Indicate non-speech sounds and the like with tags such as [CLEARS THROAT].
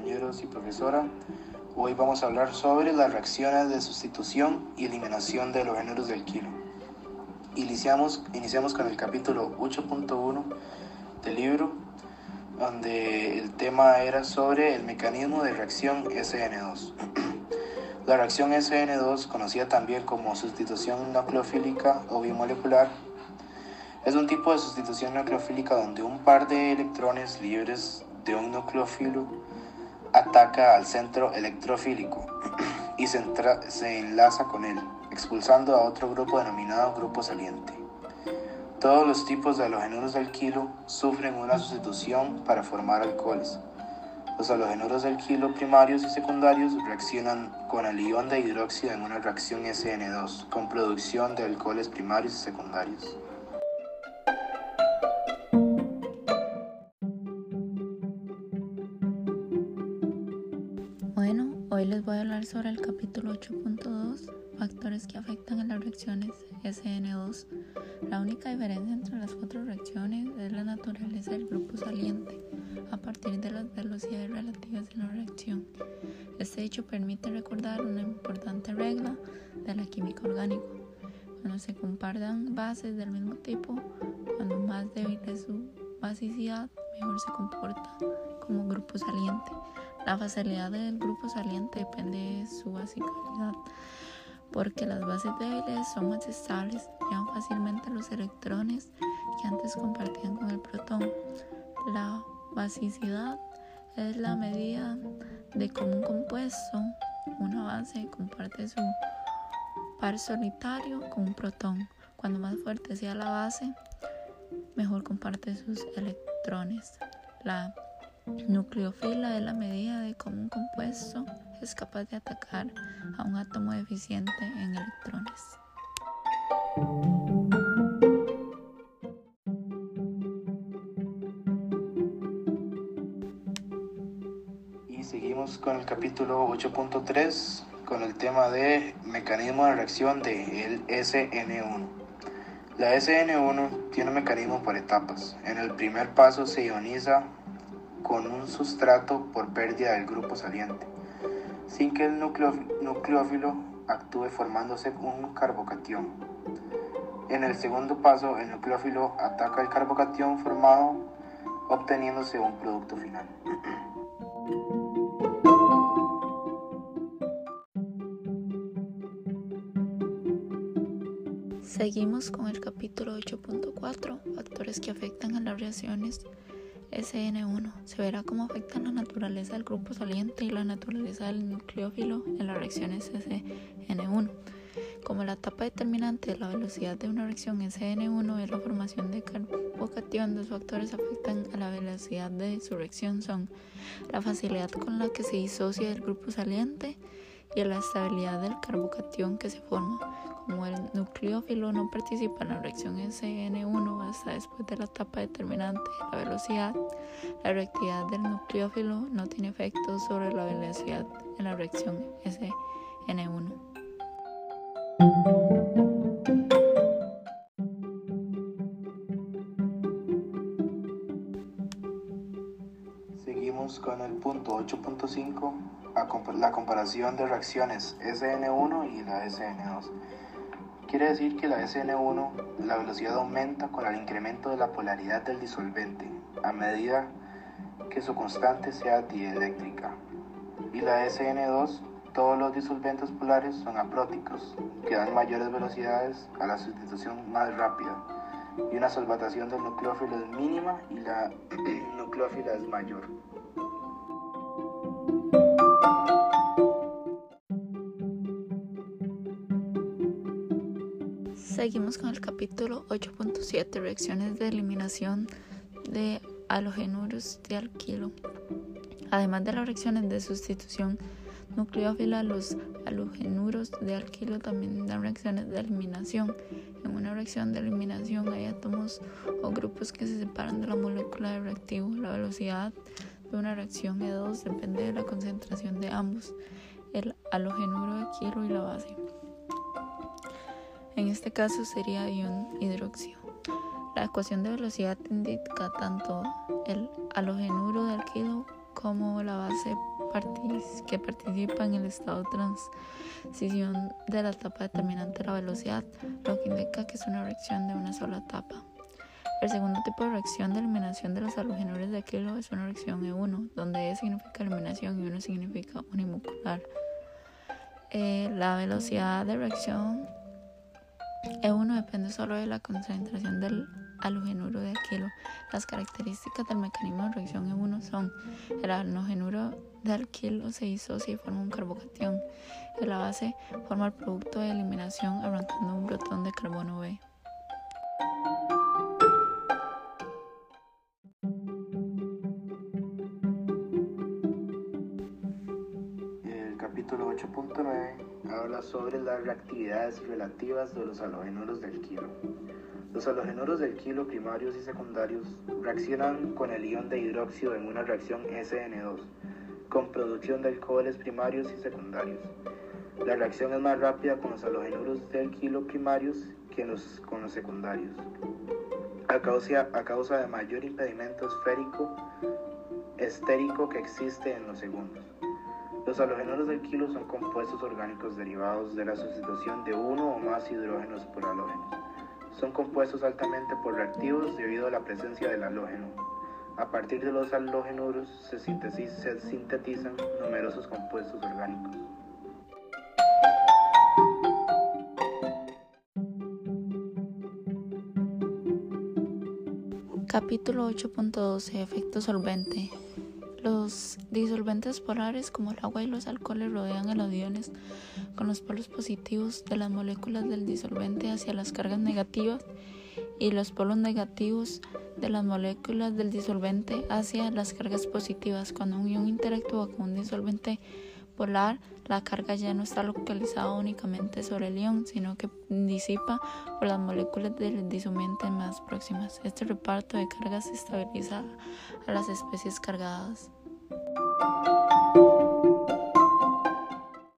compañeros y profesora. Hoy vamos a hablar sobre las reacciones de sustitución y eliminación de los géneros del kilo. Iniciamos, iniciamos con el capítulo 8.1 del libro, donde el tema era sobre el mecanismo de reacción SN2. [CLEARS THROAT] La reacción SN2, conocida también como sustitución nucleofílica o bimolecular, es un tipo de sustitución nucleofílica donde un par de electrones libres de un nucleófilo ataca al centro electrofílico y se, enlaza con él, expulsando a otro grupo denominado grupo saliente. Todos los tipos de halogenuros de alquilo sufren una sustitución para formar alcoholes. Los halogenuros de alquilo primarios y secundarios reaccionan con el ion de hidróxido en una reacción SN2, con producción de alcoholes primarios y secundarios. Sobre el capítulo 8.2, factores que afectan a las reacciones SN2. La única diferencia entre las cuatro reacciones es la naturaleza del grupo saliente a partir de las velocidades relativas de la reacción. Este hecho permite recordar una importante regla de la química orgánica. Cuando se compartan bases del mismo tipo, cuando más débil es su basicidad, mejor se comporta como grupo saliente. La facilidad del grupo saliente depende de su basicalidad, porque las bases débiles son más estables, llevan fácilmente los electrones que antes compartían con el protón. La basicidad es la medida de cómo un compuesto, una base, comparte su par solitario con un protón. Cuando más fuerte sea la base, mejor comparte sus electrones. La Nucleófila es la medida de cómo un compuesto es capaz de atacar a un átomo deficiente en electrones. Y seguimos con el capítulo 8.3 con el tema de mecanismo de reacción de el SN1. La SN1 tiene un mecanismo por etapas. En el primer paso se ioniza con un sustrato por pérdida del grupo saliente, sin que el nucleófilo actúe formándose un carbocatión. En el segundo paso, el nucleófilo ataca el carbocatión formado, obteniéndose un producto final. Seguimos con el capítulo 8.4, factores que afectan a las reacciones SN1 se verá cómo afectan la naturaleza del grupo saliente y la naturaleza del nucleófilo en las reacciones SN1. Como la etapa determinante de la velocidad de una reacción SN1 es la formación de carbocatión, dos factores afectan a la velocidad de su reacción son la facilidad con la que se disocia el grupo saliente y la estabilidad del carbocatión que se forma. Como el nucleófilo no participa en la reacción SN1 hasta después de la etapa determinante de la velocidad, la reactividad del nucleófilo no tiene efecto sobre la velocidad en la reacción SN1. Seguimos con el punto 8.5, la comparación de reacciones SN1 y la SN2. Quiere decir que la SN1, la velocidad aumenta con el incremento de la polaridad del disolvente a medida que su constante sea dieléctrica. Y la SN2, todos los disolventes polares son apróticos, que dan mayores velocidades a la sustitución más rápida. Y una solvatación del nucleófilo es mínima y la [CLEARS THROAT] nucleófila es mayor. Seguimos con el capítulo 8.7, reacciones de eliminación de halogenuros de alquilo. Además de las reacciones de sustitución nucleófila, los halogenuros de alquilo también dan reacciones de eliminación. En una reacción de eliminación hay átomos o grupos que se separan de la molécula de reactivo. La velocidad de una reacción E2 depende de la concentración de ambos, el halogenuro de alquilo y la base. En este caso sería ion hidróxido. La ecuación de velocidad indica tanto el halogenuro de alquilo como la base que participa en el estado de transición de la etapa determinante de la velocidad, lo que indica que es una reacción de una sola etapa. El segundo tipo de reacción de eliminación de los halogenuros de kilo es una reacción E1, donde E significa eliminación y 1 significa unimocular. Eh, la velocidad de reacción E1 depende solo de la concentración del halogenuro de alquilo. Las características del mecanismo de reacción E1 son el halogenuro de alquilo se disocia y forma un carbocatión. En la base forma el producto de eliminación arrancando un protón de carbono B. El capítulo 8.9 habla sobre las reactividades relativas de los halogenuros del kilo. Los halogenuros del kilo primarios y secundarios reaccionan con el ion de hidróxido en una reacción SN2, con producción de alcoholes primarios y secundarios. La reacción es más rápida con los halogenuros del kilo primarios que con los secundarios, a causa, a causa de mayor impedimento esférico estérico que existe en los segundos. Los halogenuros del kilo son compuestos orgánicos derivados de la sustitución de uno o más hidrógenos por halógenos. Son compuestos altamente por debido a la presencia del halógeno. A partir de los halógenuros se, se sintetizan numerosos compuestos orgánicos. Capítulo 8.12 Efecto solvente los disolventes polares como el agua y los alcoholes rodean a los iones con los polos positivos de las moléculas del disolvente hacia las cargas negativas y los polos negativos de las moléculas del disolvente hacia las cargas positivas. Cuando un ion interactúa con un disolvente polar, la carga ya no está localizada únicamente sobre el ion, sino que disipa por las moléculas del disolvente más próximas. Este reparto de cargas estabiliza a las especies cargadas.